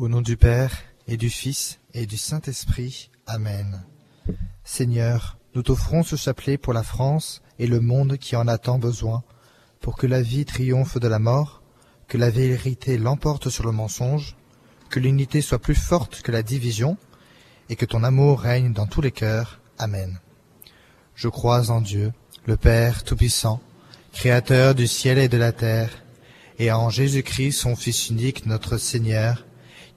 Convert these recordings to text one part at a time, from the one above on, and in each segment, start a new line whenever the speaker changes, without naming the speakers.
Au nom du Père, et du Fils, et du Saint-Esprit. Amen. Seigneur, nous t'offrons ce chapelet pour la France et le monde qui en a tant besoin, pour que la vie triomphe de la mort, que la vérité l'emporte sur le mensonge, que l'unité soit plus forte que la division, et que ton amour règne dans tous les cœurs. Amen. Je crois en Dieu, le Père Tout-Puissant, Créateur du ciel et de la terre, et en Jésus-Christ, son Fils unique, notre Seigneur,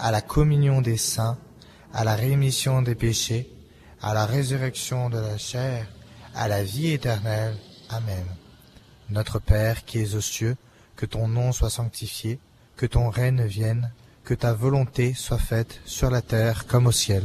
à la communion des saints, à la rémission des péchés, à la résurrection de la chair, à la vie éternelle. Amen. Notre Père qui es aux cieux, que ton nom soit sanctifié, que ton règne vienne, que ta volonté soit faite sur la terre comme au ciel.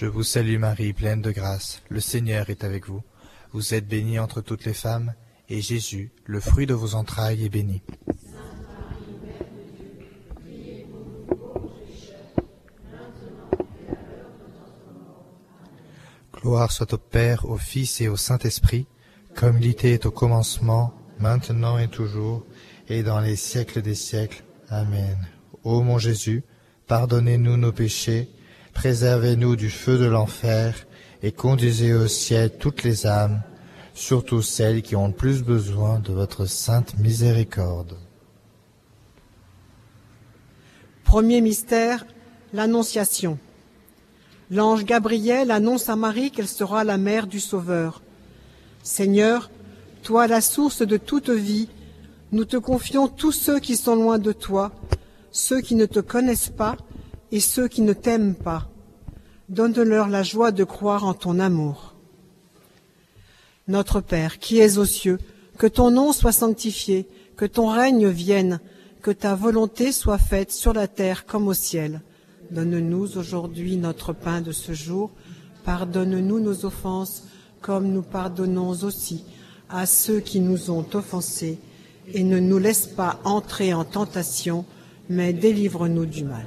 Je vous salue Marie, pleine de grâce, le Seigneur est avec vous. Vous êtes bénie entre toutes les femmes, et Jésus, le fruit de vos entrailles, est béni. Gloire soit au Père, au Fils et au Saint-Esprit, comme il était au commencement, maintenant et toujours, et dans les siècles des siècles. Amen. Ô mon Jésus, pardonnez-nous nos péchés, préservez-nous du feu de l'enfer, et conduisez au ciel toutes les âmes, surtout celles qui ont le plus besoin de votre sainte miséricorde.
Premier mystère, l'Annonciation. L'ange Gabriel annonce à Marie qu'elle sera la mère du Sauveur. Seigneur, toi la source de toute vie, nous te confions tous ceux qui sont loin de toi, ceux qui ne te connaissent pas et ceux qui ne t'aiment pas. Donne-leur la joie de croire en ton amour. Notre Père, qui es aux cieux, que ton nom soit sanctifié, que ton règne vienne, que ta volonté soit faite sur la terre comme au ciel. Donne-nous aujourd'hui notre pain de ce jour. Pardonne-nous nos offenses, comme nous pardonnons aussi à ceux qui nous ont offensés. Et ne nous laisse pas entrer en tentation, mais délivre-nous du mal.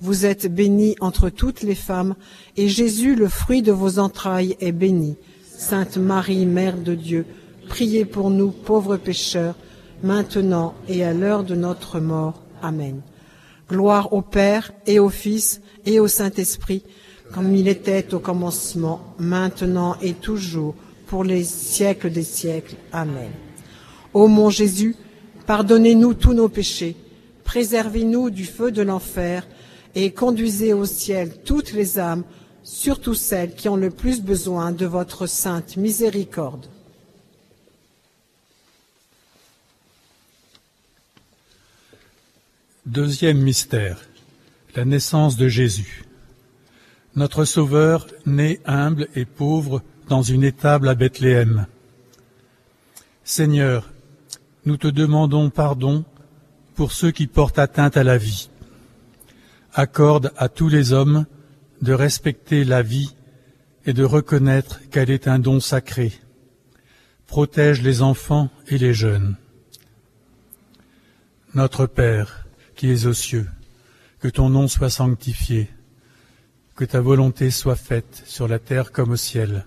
Vous êtes bénie entre toutes les femmes, et Jésus, le fruit de vos entrailles, est béni. Sainte Marie, Mère de Dieu, priez pour nous pauvres pécheurs, maintenant et à l'heure de notre mort. Amen. Gloire au Père et au Fils et au Saint-Esprit, comme il était au commencement, maintenant et toujours, pour les siècles des siècles. Amen. Ô mon Jésus, pardonnez-nous tous nos péchés, préservez-nous du feu de l'enfer, et conduisez au ciel toutes les âmes, surtout celles qui ont le plus besoin de votre sainte miséricorde.
Deuxième mystère, la naissance de Jésus. Notre Sauveur, né humble et pauvre dans une étable à Bethléem. Seigneur, nous te demandons pardon pour ceux qui portent atteinte à la vie. Accorde à tous les hommes de respecter la vie et de reconnaître qu'elle est un don sacré. Protège les enfants et les jeunes. Notre Père, qui es aux cieux, que ton nom soit sanctifié, que ta volonté soit faite sur la terre comme au ciel.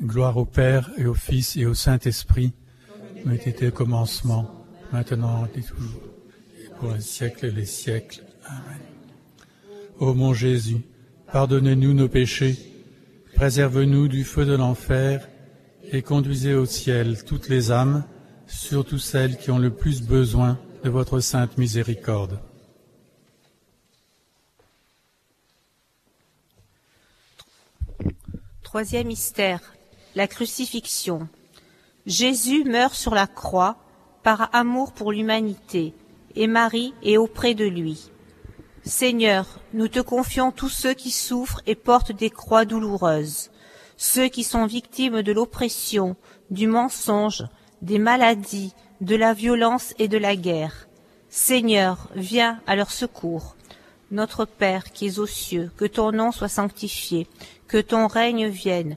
Gloire au Père et au Fils et au Saint-Esprit, comme était au commencement, maintenant et toujours, et pour les siècles des siècles. Amen. Ô mon Jésus, pardonnez-nous nos péchés, préserve-nous du feu de l'enfer, et conduisez au ciel toutes les âmes, surtout celles qui ont le plus besoin de votre sainte miséricorde.
Troisième mystère, la crucifixion. Jésus meurt sur la croix par amour pour l'humanité, et Marie est auprès de lui. Seigneur, nous te confions tous ceux qui souffrent et portent des croix douloureuses, ceux qui sont victimes de l'oppression, du mensonge, des maladies, de la violence et de la guerre. Seigneur, viens à leur secours. Notre Père qui es aux cieux, que ton nom soit sanctifié, que ton règne vienne,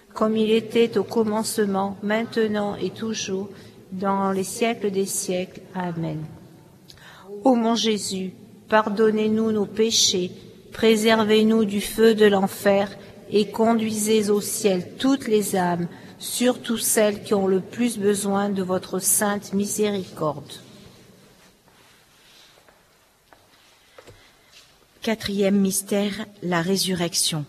comme il était au commencement, maintenant et toujours, dans les siècles des siècles. Amen. Ô mon Jésus, pardonnez-nous nos péchés, préservez-nous du feu de l'enfer, et conduisez au ciel toutes les âmes, surtout celles qui ont le plus besoin de votre sainte miséricorde.
Quatrième mystère, la résurrection.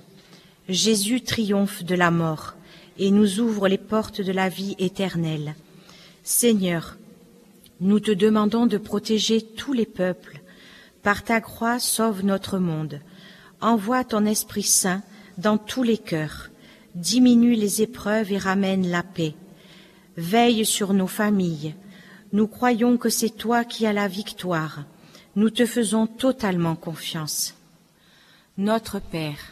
Jésus triomphe de la mort et nous ouvre les portes de la vie éternelle. Seigneur, nous te demandons de protéger tous les peuples. Par ta croix, sauve notre monde. Envoie ton Esprit Saint dans tous les cœurs. Diminue les épreuves et ramène la paix. Veille sur nos familles. Nous croyons que c'est toi qui as la victoire. Nous te faisons totalement confiance. Notre Père,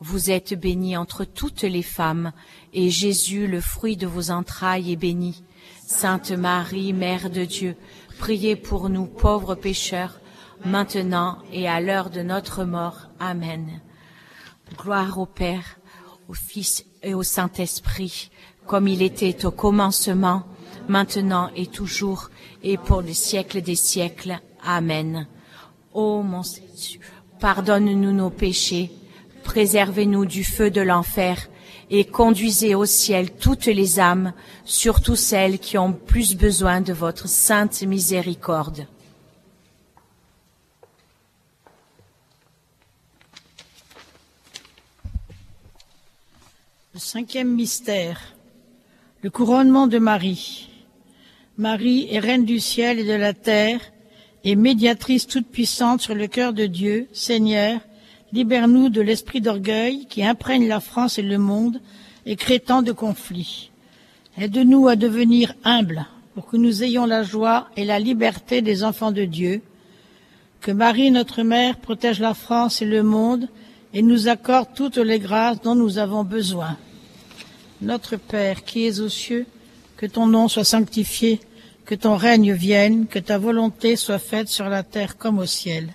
Vous êtes bénie entre toutes les femmes, et Jésus, le fruit de vos entrailles, est béni. Sainte Marie, Mère de Dieu, priez pour nous pauvres pécheurs, maintenant et à l'heure de notre mort. Amen. Gloire au Père, au Fils et au Saint-Esprit, comme il était au commencement, maintenant et toujours, et pour les siècles des siècles. Amen. Ô mon Jésus, pardonne-nous nos péchés, préservez-nous du feu de l'enfer, et conduisez au ciel toutes les âmes, surtout celles qui ont plus besoin de votre sainte miséricorde.
Le cinquième mystère, le couronnement de Marie. Marie est reine du ciel et de la terre, et médiatrice toute puissante sur le cœur de Dieu, Seigneur, libère-nous de l'esprit d'orgueil qui imprègne la France et le monde et crée tant de conflits. Aide-nous à devenir humbles pour que nous ayons la joie et la liberté des enfants de Dieu. Que Marie, notre mère, protège la France et le monde et nous accorde toutes les grâces dont nous avons besoin. Notre Père qui es aux cieux, que ton nom soit sanctifié, que ton règne vienne, que ta volonté soit faite sur la terre comme au ciel.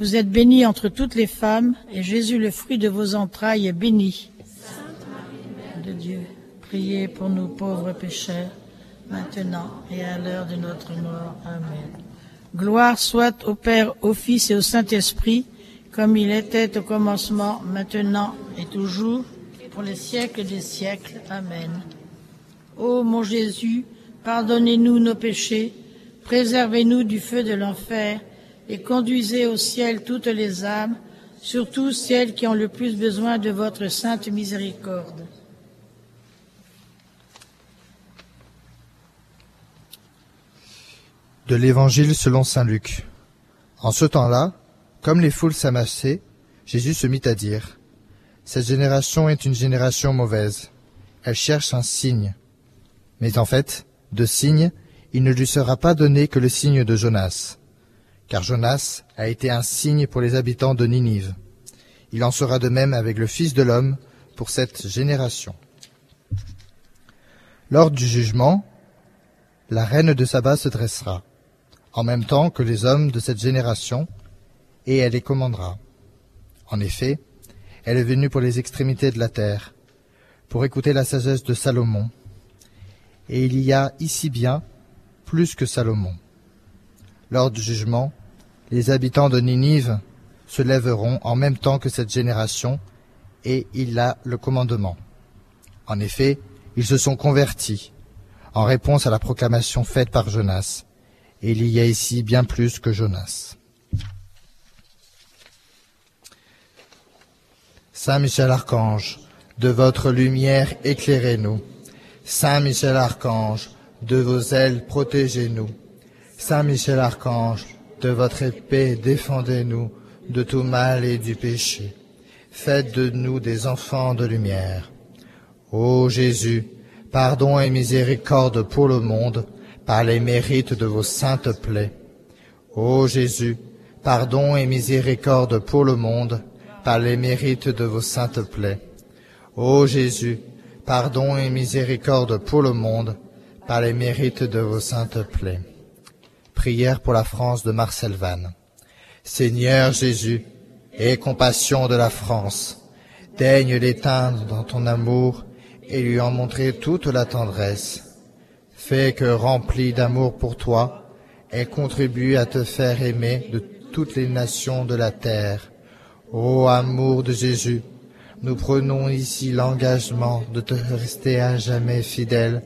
Vous êtes bénie entre toutes les femmes, et Jésus, le fruit de vos entrailles, est béni. de Dieu, priez pour nous pauvres pécheurs, maintenant et à l'heure de notre mort. Amen. Gloire soit au Père, au Fils et au Saint-Esprit, comme il était au commencement, maintenant et toujours, pour les siècles des siècles. Amen. Ô mon Jésus, pardonnez-nous nos péchés, préservez-nous du feu de l'enfer, et conduisez au ciel toutes les âmes, surtout celles qui ont le plus besoin de votre sainte miséricorde.
De l'Évangile selon Saint Luc. En ce temps-là, comme les foules s'amassaient, Jésus se mit à dire, Cette génération est une génération mauvaise. Elle cherche un signe. Mais en fait, de signe, il ne lui sera pas donné que le signe de Jonas, car Jonas a été un signe pour les habitants de Ninive. Il en sera de même avec le Fils de l'homme pour cette génération. Lors du jugement, la reine de Saba se dressera, en même temps que les hommes de cette génération, et elle les commandera. En effet, elle est venue pour les extrémités de la terre, pour écouter la sagesse de Salomon. Et il y a ici bien plus que Salomon. Lors du jugement, les habitants de Ninive se lèveront en même temps que cette génération, et il a le commandement. En effet, ils se sont convertis, en réponse à la proclamation faite par Jonas, et il y a ici bien plus que Jonas. Saint Michel Archange, de votre lumière éclairez-nous. Saint Michel Archange, de vos ailes protégez-nous. Saint Michel Archange, de votre épée défendez-nous de tout mal et du péché. Faites de nous des enfants de lumière. Ô Jésus, pardon et miséricorde pour le monde, par les mérites de vos saintes plaies. Ô Jésus, pardon et miséricorde pour le monde, par les mérites de vos saintes plaies. Ô Jésus, pardon et miséricorde pour le monde, par les mérites de vos saintes plaies. Prière pour la France de Marcel Vannes. Seigneur Jésus, aie compassion de la France, daigne l'éteindre dans ton amour et lui en montrer toute la tendresse. Fais que, remplie d'amour pour toi, elle contribue à te faire aimer de toutes les nations de la terre. Ô amour de Jésus, nous prenons ici l'engagement de te rester à jamais fidèle,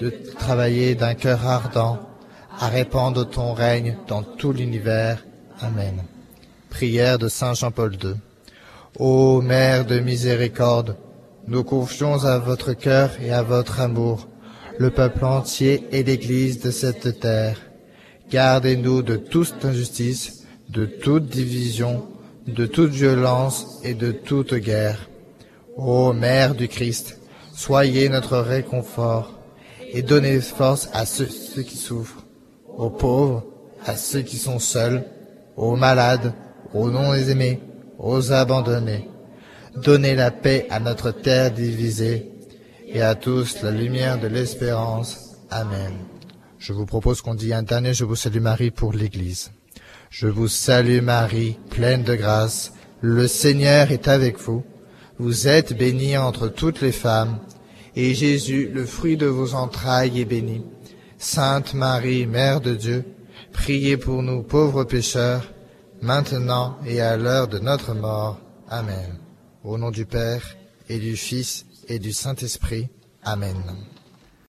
de travailler d'un cœur ardent à répandre ton règne dans tout l'univers. Amen. Prière de Saint Jean-Paul II. Ô Mère de miséricorde, nous confions à votre cœur et à votre amour le peuple entier et l'Église de cette terre. Gardez-nous de toute injustice, de toute division, de toute violence et de toute guerre. Ô Mère du Christ, soyez notre réconfort et donnez force à ceux, ceux qui souffrent, aux pauvres, à ceux qui sont seuls, aux malades, aux non-aimés, aux abandonnés. Donnez la paix à notre terre divisée et à tous la lumière de l'espérance. Amen. Je vous propose qu'on dise un dernier Je vous salue Marie pour l'Église. Je vous salue Marie, pleine de grâce. Le Seigneur est avec vous. Vous êtes bénie entre toutes les femmes, et Jésus, le fruit de vos entrailles, est béni. Sainte Marie, Mère de Dieu, priez pour nous pauvres pécheurs, maintenant et à l'heure de notre mort. Amen. Au nom du Père, et du Fils, et du Saint-Esprit. Amen.